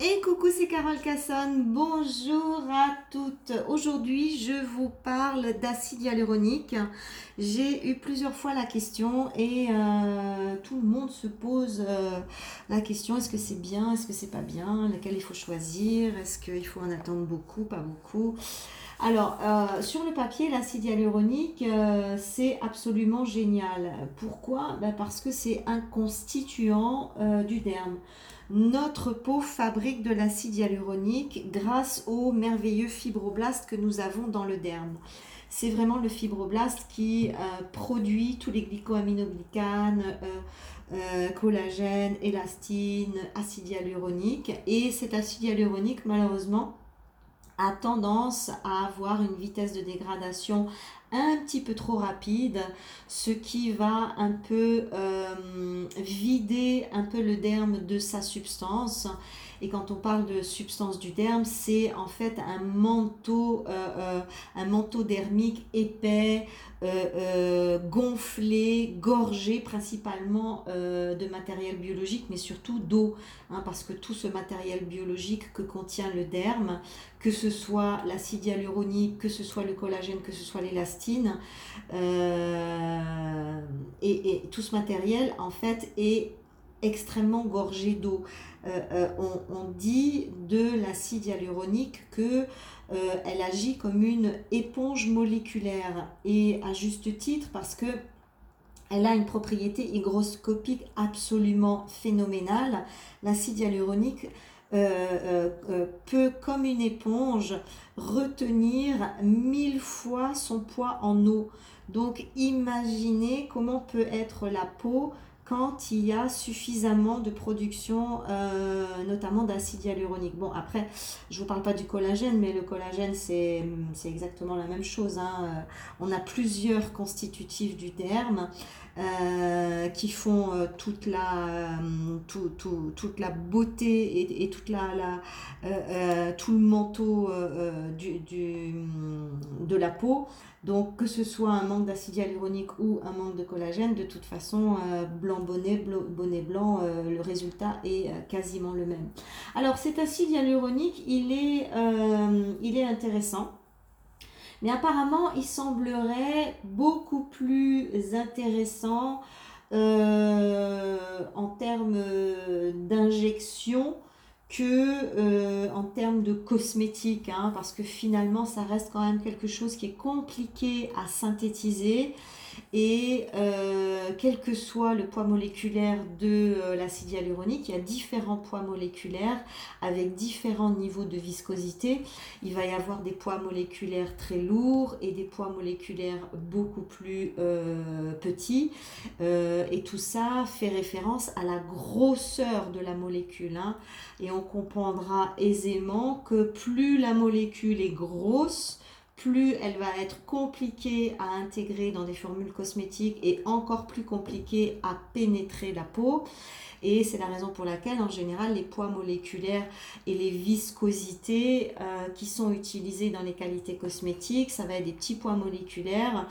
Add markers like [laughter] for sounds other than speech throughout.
Et coucou, c'est Carole Casson. Bonjour à toutes. Aujourd'hui, je vous parle d'acide hyaluronique. J'ai eu plusieurs fois la question et euh, tout le monde se pose euh, la question est-ce que c'est bien, est-ce que c'est pas bien, lequel il faut choisir, est-ce qu'il faut en attendre beaucoup, pas beaucoup. Alors, euh, sur le papier, l'acide hyaluronique, c'est absolument génial. Pourquoi? Ben Parce que c'est un constituant du derme. Notre peau fabrique de l'acide hyaluronique grâce aux merveilleux fibroblastes que nous avons dans le derme. C'est vraiment le fibroblast qui euh, produit tous les glycoaminoglycanes, euh, euh, collagène, élastine, acide hyaluronique. Et cet acide hyaluronique, malheureusement, a tendance à avoir une vitesse de dégradation un petit peu trop rapide, ce qui va un peu euh, vider un peu le derme de sa substance. Et quand on parle de substance du derme, c'est en fait un manteau, euh, euh, un manteau dermique épais, gonflé, gorgé principalement de matériel biologique, mais surtout d'eau, hein, parce que tout ce matériel biologique que contient le derme, que ce soit l'acide hyaluronique, que ce soit le collagène, que ce soit l'élastine. Euh, et, tout ce matériel, en fait, est extrêmement gorgé d'eau. Euh, euh, on, dit de l'acide hyaluronique que elle agit comme une éponge moléculaire et à juste titre parce que elle a une propriété hygroscopique absolument phénoménale. L'acide hyaluronique euh, euh, euh, peut, comme une éponge, retenir mille fois son poids en eau. Donc imaginez comment peut être la peau quand il y a suffisamment de production, notamment d'acide hyaluronique. Bon, après, je ne vous parle pas du collagène, mais le collagène, c'est exactement la même chose. Hein. On a plusieurs constitutifs du derme. Euh, qui font euh, toute, la, euh, toute la beauté et, toute la, la tout le manteau de la peau. Donc que ce soit un manque d'acide hyaluronique ou un manque de collagène, de toute façon, blanc bonnet, blanc, le résultat est quasiment le même. Alors cet acide hyaluronique, il il est intéressant. Mais apparemment, il semblerait beaucoup plus intéressant euh, en termes d'injection que euh, en termes de cosmétique, hein, parce que finalement, ça reste quand même quelque chose qui est compliqué à synthétiser et euh, quel que soit le poids moléculaire de euh, l'acide hyaluronique, il y a différents poids moléculaires avec différents niveaux de viscosité. Il va y avoir des poids moléculaires très lourds et des poids moléculaires beaucoup plus euh, petits. et tout ça fait référence à la grosseur de la molécule. Hein. et on comprendra aisément que plus la molécule est grosse, plus elle va être compliquée à intégrer dans des formules cosmétiques et encore plus compliquée à pénétrer la peau. Et c'est la raison pour laquelle, en général, les poids moléculaires et les viscosités euh, qui sont utilisés dans les qualités cosmétiques, ça va être des petits poids moléculaires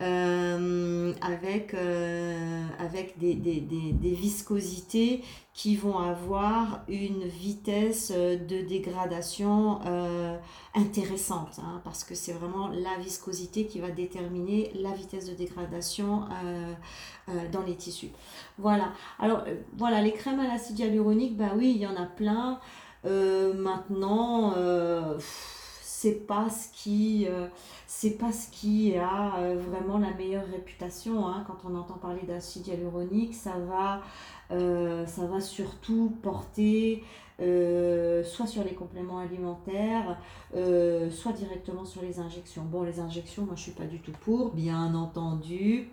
euh, avec, euh, avec des, des, des, viscosités qui vont avoir une vitesse de dégradation intéressante, hein, parce que c'est vraiment la viscosité qui va déterminer la vitesse de dégradation dans les tissus. Voilà. Alors, voilà les crèmes à l'acide hyaluronique, bah oui, il y en a plein. Euh, maintenant, euh, c'est pas ce qui, euh, c'est pas ce qui a vraiment la meilleure réputation. Hein. Quand on entend parler d'acide hyaluronique, ça va, ça va surtout porter soit sur les compléments alimentaires, soit directement sur les injections. Bon, les injections, moi je suis pas du tout pour, bien entendu.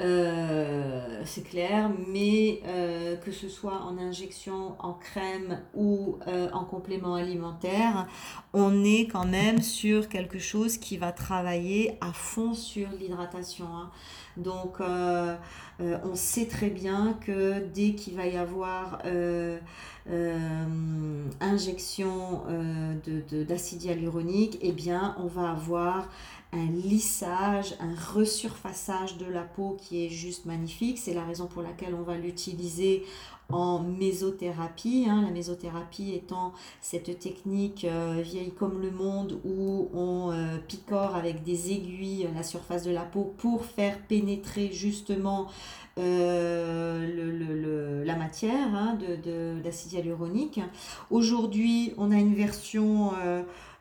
Euh, c'est clair, mais euh, que ce soit en injection, en crème ou euh, en complément alimentaire, on est quand même sur quelque chose qui va travailler à fond sur l'hydratation. Hein. Donc, on sait très bien que dès qu'il va y avoir injection d'acide hyaluronique, eh bien, on va avoir un lissage, un resurfaçage de la peau qui est juste magnifique. C'est la raison pour laquelle on va l'utiliser en mésothérapie. Hein. La mésothérapie étant cette technique euh, vieille comme le monde où on euh, picore avec des aiguilles la surface de la peau pour faire pénétrer justement le, la matière hein, de, d'acide hyaluronique. Aujourd'hui, on a une version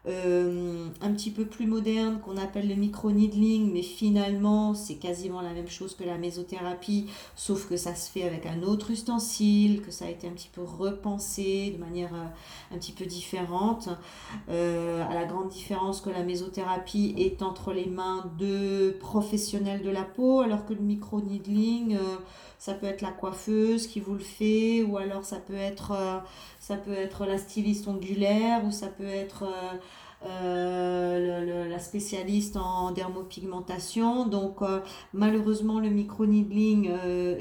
euh, un petit peu plus moderne qu'on appelle le micro-needling, mais finalement c'est quasiment la même chose que la mésothérapie, sauf que ça se fait avec un autre ustensile, que ça a été un petit peu repensé de manière euh, un petit peu différente. Euh, à la grande différence que la mésothérapie est entre les mains de professionnels de la peau, alors que le micro-needling ça peut être la coiffeuse qui vous le fait, ou alors ça peut être, ça peut être la styliste ongulaire, ou ça peut être euh, euh, la spécialiste en dermopigmentation. Donc malheureusement le micro-needling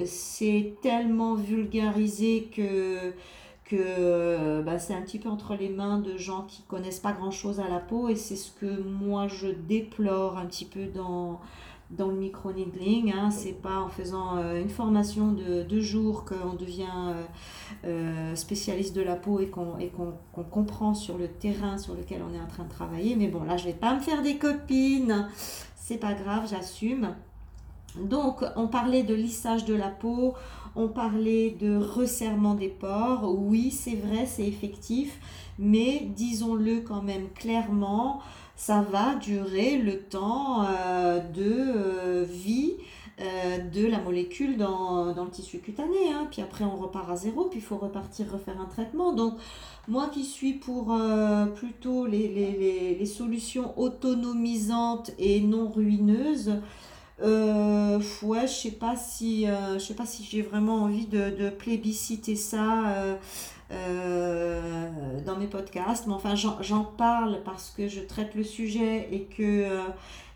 c'est tellement vulgarisé que que bah, c'est un petit peu entre les mains de gens qui connaissent pas grand chose à la peau et c'est ce que moi je déplore un petit peu dans, dans le micro-needling. Hein, c'est pas en faisant euh, une formation de deux jours qu'on devient euh, euh, spécialiste de la peau et qu'on comprend sur le terrain sur lequel on est en train de travailler. Mais bon, là, je vais pas me faire des copines. C'est pas grave, j'assume. Donc, on parlait de lissage de la peau, on parlait de resserrement des pores. Oui, c'est vrai, c'est effectif, mais disons-le quand même clairement, ça va durer le temps euh, de euh, vie euh, de la molécule dans, le tissu cutané. Hein. Puis après, on repart à zéro, puis il faut repartir refaire un traitement. Donc, moi qui suis pour plutôt les, solutions autonomisantes et non ruineuses, ouais, je sais pas si, sais pas si j'ai vraiment envie de, de plébisciter ça euh, dans mes podcasts, mais enfin j'en parle parce que je traite le sujet et que, euh,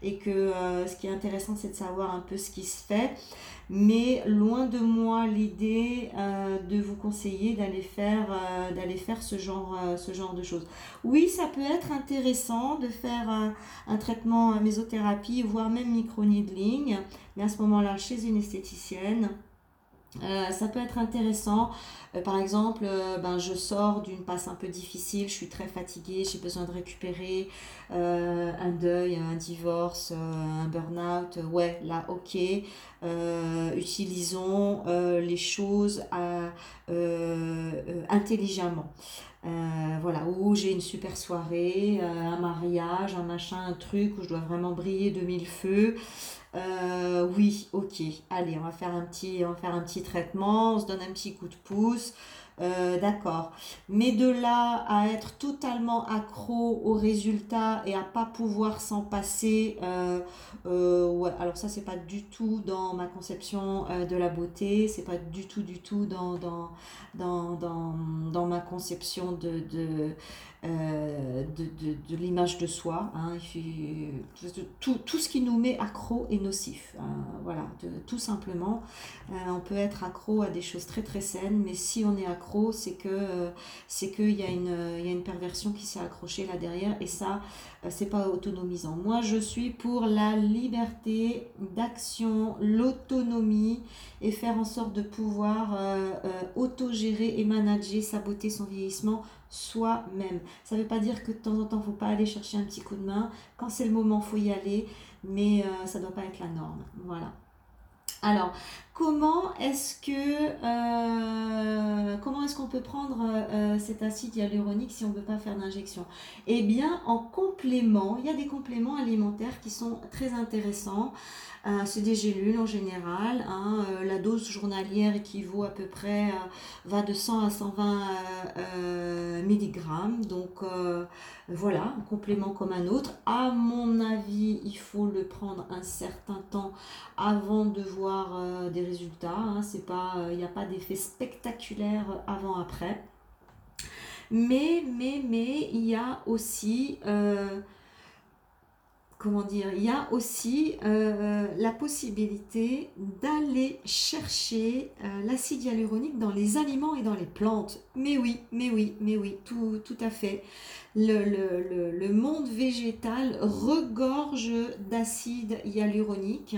et que euh, ce qui est intéressant c'est de savoir un peu ce qui se fait. Mais loin de moi l'idée de vous conseiller d'aller faire, faire ce, genre, ce genre de choses. Oui, ça peut être intéressant de faire un traitement mésothérapie, voire même micro-needling, mais à ce moment-là chez une esthéticienne. Euh, ça peut être intéressant. Euh, par exemple, euh, ben, je sors d'une passe un peu difficile, je suis très fatiguée, j'ai besoin de récupérer un deuil, un divorce, un burn-out. Ouais, là, ok. Utilisons les choses intelligemment. voilà, où j'ai une super soirée, un mariage, un machin, un truc où je dois vraiment briller de mille feux. Euh, oui, ok, allez, on va faire un petit, on va faire un petit traitement, on se donne un petit coup de pouce. Euh, d'accord. Mais de là à être totalement accro au résultat et à pas pouvoir s'en passer, euh, ouais, alors ça c'est pas du tout dans ma conception de la beauté, c'est pas du tout du tout dans, dans, dans, dans, dans ma conception de, de, euh, de, de, de l'image de soi. Hein, tout, tout, ce qui nous met accro est nocif. Hein, voilà, tout simplement. Euh, on peut être accro à des choses très très saines, mais si on est accro, c'est que c'est qu'il y, a une, y a une perversion qui s'est accrochée là derrière, et ça, euh, c'est pas autonomisant. Moi, je suis pour la liberté d'action, l'autonomie et faire en sorte de pouvoir autogérer et manager sa beauté, son vieillissement soi-même. Ça ne veut pas dire que de temps en temps, il ne faut pas aller chercher un petit coup de main. Quand c'est le moment, il faut y aller, mais euh, ça ne doit pas être la norme. Voilà. Alors, comment est-ce que euh, comment est-ce qu'on peut prendre euh, cet acide hyaluronique si on ne veut pas faire d'injection? Eh bien, en complément, il y a des compléments alimentaires qui sont très intéressants. Euh, c'est des gélules en général. Hein, la dose journalière équivaut à peu près va de 100 à 120 mg. Donc voilà, un complément comme un autre. À mon avis, il faut le prendre un certain temps avant de voir des résultats. Hein, c'est pas, il euh, n'y a pas d'effet spectaculaire avant-après. Mais, mais, mais, il y a aussi euh, comment dire, il y a aussi euh, la possibilité d'aller chercher euh, l'acide hyaluronique dans les aliments et dans les plantes. Mais oui, mais oui, mais oui, tout, tout à fait. Le, monde végétal regorge d'acide hyaluronique.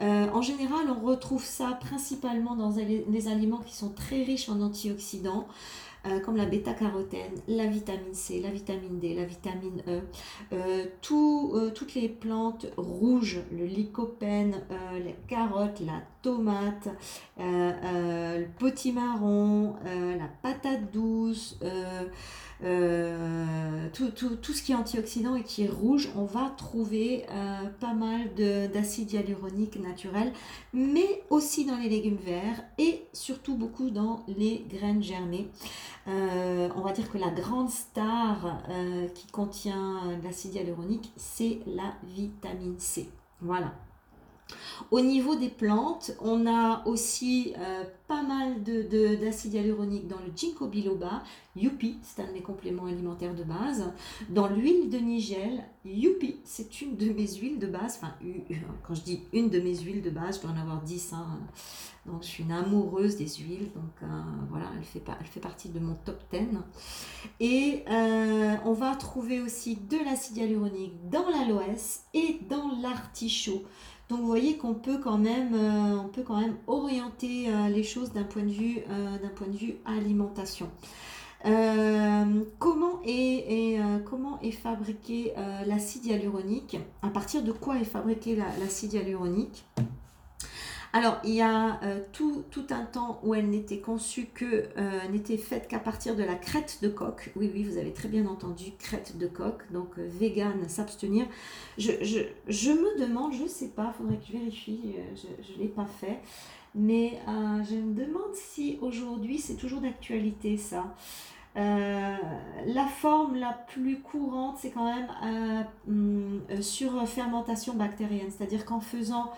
Euh, en général, on retrouve ça principalement dans les aliments qui sont très riches en antioxydants. Euh, comme la bêta-carotène, la vitamine C, la vitamine D, la vitamine E, euh, euh, toutes les plantes rouges, le lycopène, les carottes, la tomate, le potimarron, la patate douce, euh, tout, ce qui est antioxydant et qui est rouge, on va trouver euh, pas mal d'acide hyaluronique naturel, mais aussi dans les légumes verts et surtout beaucoup dans les graines germées. Euh, on va dire que la grande star qui contient l'acide hyaluronique, c'est la vitamine C. Voilà. Au niveau des plantes, on a aussi euh, pas mal d'acide de, hyaluronique dans le ginkgo biloba, Youpi, c'est un de mes compléments alimentaires de base. Dans l'huile de nigel, Youpi, c'est une de mes huiles de base. Enfin, quand je dis une de mes huiles de base, je dois en avoir 10. Hein. Donc, je suis une amoureuse des huiles. Donc, euh, voilà, elle fait, elle fait partie de mon top 10. Et euh, on va trouver aussi de l'acide hyaluronique dans l'aloès et dans l'artichaut. Donc vous voyez qu'on peut quand même, euh, on peut quand même orienter euh, les choses d'un point de vue, euh, alimentation. comment, est, comment est fabriqué l'acide hyaluronique? À partir de quoi est fabriqué l'acide hyaluronique? Alors, il y a euh, tout, un temps où elle n'était conçue que, euh, n'était faite qu'à partir de la crête de coq. Oui, oui, vous avez très bien entendu, crête de coq, donc euh, vegan, s'abstenir. Je, me demande, je ne sais pas, il faudrait que je vérifie, je ne l'ai pas fait, mais je me demande si aujourd'hui c'est toujours d'actualité ça. La forme la plus courante, c'est quand même hum, sur fermentation bactérienne, c'est-à-dire qu'en faisant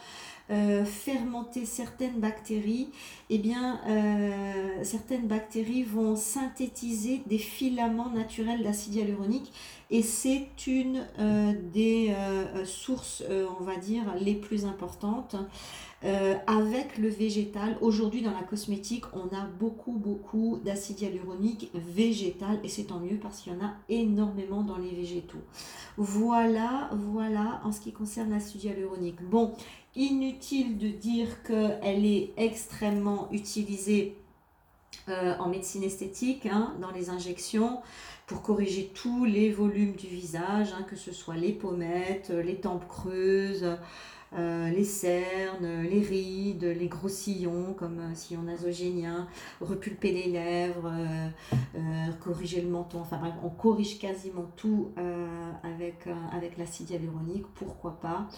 euh, fermenter certaines bactéries, eh bien, euh, certaines bactéries vont synthétiser des filaments naturels d'acide hyaluronique et c'est une euh, des sources, on va dire, les plus importantes. Avec le végétal, aujourd'hui dans la cosmétique, on a beaucoup, beaucoup d'acide hyaluronique végétal et c'est tant mieux parce qu'il y en a énormément dans les végétaux. Voilà, voilà en ce qui concerne l'acide hyaluronique. Bon, Inutile de dire qu'elle est extrêmement utilisée euh, en médecine esthétique, hein, dans les injections, pour corriger tous les volumes du visage, hein, que ce soit les pommettes, les tempes creuses, euh, les cernes, les rides, les gros sillons comme un sillon nasogénien, repulper les lèvres, euh, corriger le menton, enfin bref, on corrige quasiment tout avec, avec l'acide hyaluronique, pourquoi pas.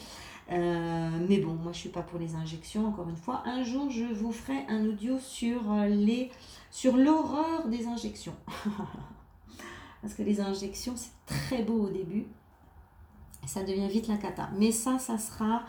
Euh, mais bon, moi je suis pas pour les injections, encore une fois. Un jour, je vous ferai un audio sur euh, sur l'horreur des injections. [laughs] Parce que les injections, c'est très beau au début. Ça devient vite la cata. Mais ça, ça sera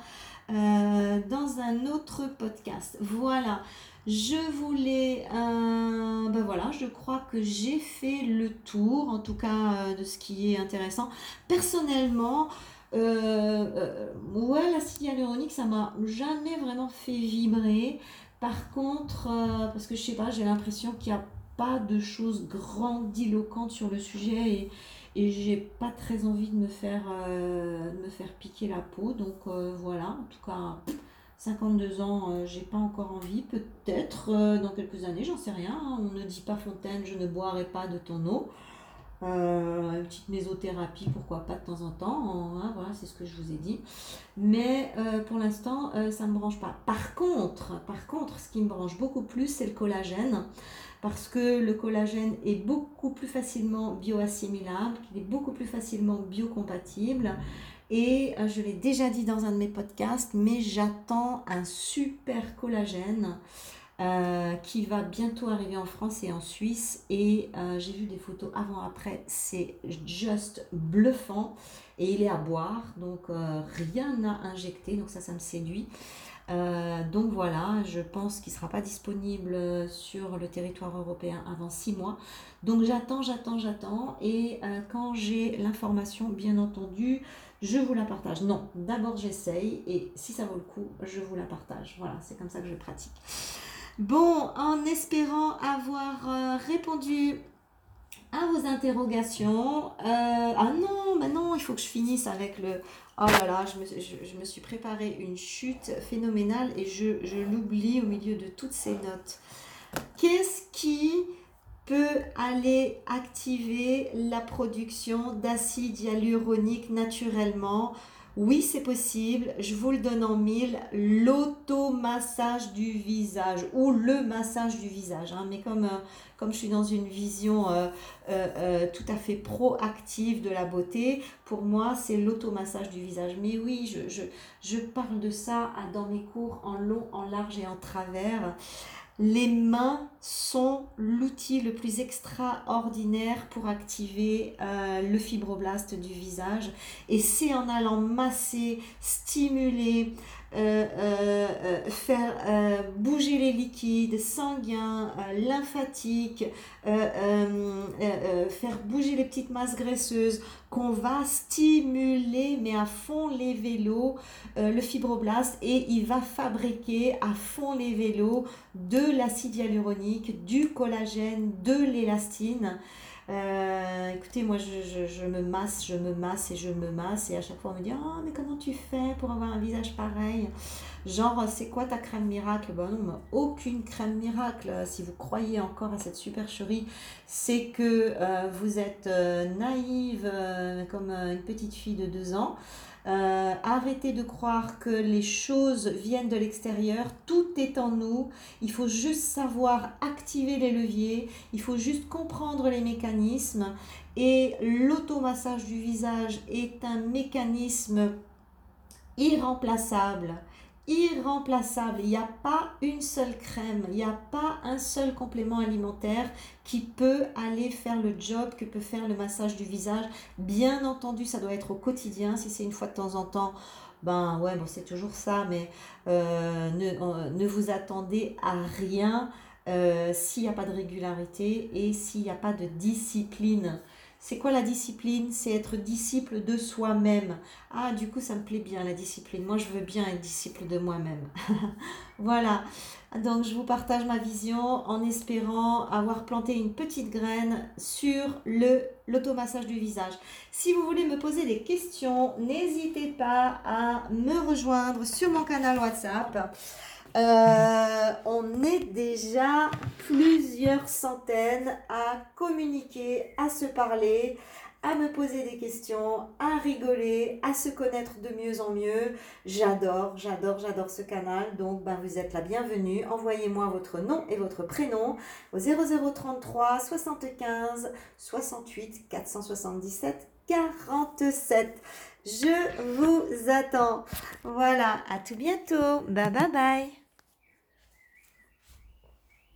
euh, dans un autre podcast. Voilà. Je voulais, ben voilà, je crois que j'ai fait le tour, en tout cas de ce qui est intéressant. Personnellement, euh, euh, ouais, l'acide hyaluronique, ça m'a jamais vraiment fait vibrer. Par contre, euh, parce que je sais pas, j'ai l'impression qu'il n'y a pas de choses grandiloquentes sur le sujet et, et j'ai pas très envie de me faire, me faire piquer la peau. Donc voilà, en tout cas, 52 ans, j'ai pas encore envie. Peut-être dans quelques années, j'en sais rien. Hein. On ne dit pas Fontaine, je ne boirai pas de ton eau. Euh, une petite mésothérapie, pourquoi pas de temps en temps, hein, voilà, c'est ce que je vous ai dit. Mais euh, pour l'instant, euh, ça ne me branche pas. Par contre, par contre, ce qui me branche beaucoup plus, c'est le collagène, parce que le collagène est beaucoup plus facilement bioassimilable, il est beaucoup plus facilement biocompatible. Et je l'ai déjà dit dans un de mes podcasts, mais j'attends un super collagène. Euh, qui va bientôt arriver en France et en Suisse. Et euh, j'ai vu des photos avant-après, c'est juste bluffant. Et il est à boire, donc euh, rien à injecter, donc ça, ça me séduit. Donc voilà, je pense qu'il ne sera pas disponible sur le territoire européen avant six mois. Donc j'attends, j'attends, j'attends. Et quand j'ai l'information, bien entendu, je vous la partage. Non, d'abord j'essaye et si ça vaut le coup, je vous la partage. Voilà, c'est comme ça que je pratique. Bon, en espérant avoir euh, répondu à vos interrogations. Euh, ah non, mais non, il faut que je finisse avec le... Oh là là, je me, je, me suis préparé une chute phénoménale et je, je l'oublie au milieu de toutes ces notes. Qu'est-ce qui peut aller activer la production d'acide hyaluronique naturellement? Oui, c'est possible. Je vous le donne en mille. L'automassage du visage ou le massage du visage. Hein. Mais comme, euh, comme je suis dans une vision euh, euh, tout à fait proactive de la beauté, pour moi, c'est l'automassage du visage. Mais oui, je parle de ça dans mes cours en long, en large et en travers. Les mains sont l'outil le plus extraordinaire pour activer euh, le fibroblast du visage. Et c'est en allant masser, stimuler, faire bouger les liquides sanguins, lymphatiques, faire bouger les petites masses graisseuses, qu'on va stimuler, mais à fond les vélos, le fibroblast, et il va fabriquer à fond les vélos de l'acide hyaluronique, du collagène, de l'élastine. Euh, écoutez, moi, je, me masse, je me masse et je me masse. Et à chaque fois, on me dit Oh, mais comment tu fais pour avoir un visage pareil? Genre, c'est quoi ta crème miracle? Ben non, aucune crème miracle. Si vous croyez encore à cette supercherie, c'est que euh, vous êtes euh, naïve comme une petite fille de deux ans. Euh, arrêtez de croire que les choses viennent de l'extérieur. Tout est en nous. Il faut juste savoir activer les leviers. Il faut juste comprendre les mécanismes. Et l'automassage du visage est un mécanisme irremplaçable irremplaçable. Il n'y a pas une seule crème, il n'y a pas un seul complément alimentaire qui peut aller faire le job que peut faire le massage du visage. Bien entendu, ça doit être au quotidien. Si c'est une fois de temps en temps, ben ouais, bon, c'est toujours ça, mais euh, ne, ne, vous attendez à rien euh, s'il n'y a pas de régularité et s'il n'y a pas de discipline. C'est quoi la discipline? C'est être disciple de soi-même. Ah, du coup, ça me plaît bien la discipline. Moi, je veux bien être disciple de moi-même. [laughs] voilà. Donc, je vous partage ma vision en espérant avoir planté une petite graine sur le l'automassage du visage. Si vous voulez me poser des questions, n'hésitez pas à me rejoindre sur mon canal WhatsApp. Euh, on est déjà plusieurs centaines à communiquer, à se parler, à me poser des questions, à rigoler, à se connaître de mieux en mieux. J'adore, j'adore, j'adore ce canal. Donc, ben, vous êtes la bienvenue. Envoyez-moi votre nom et votre prénom au 0033 75 68 477 47. Je vous attends. Voilà, à tout bientôt. Bye bye bye.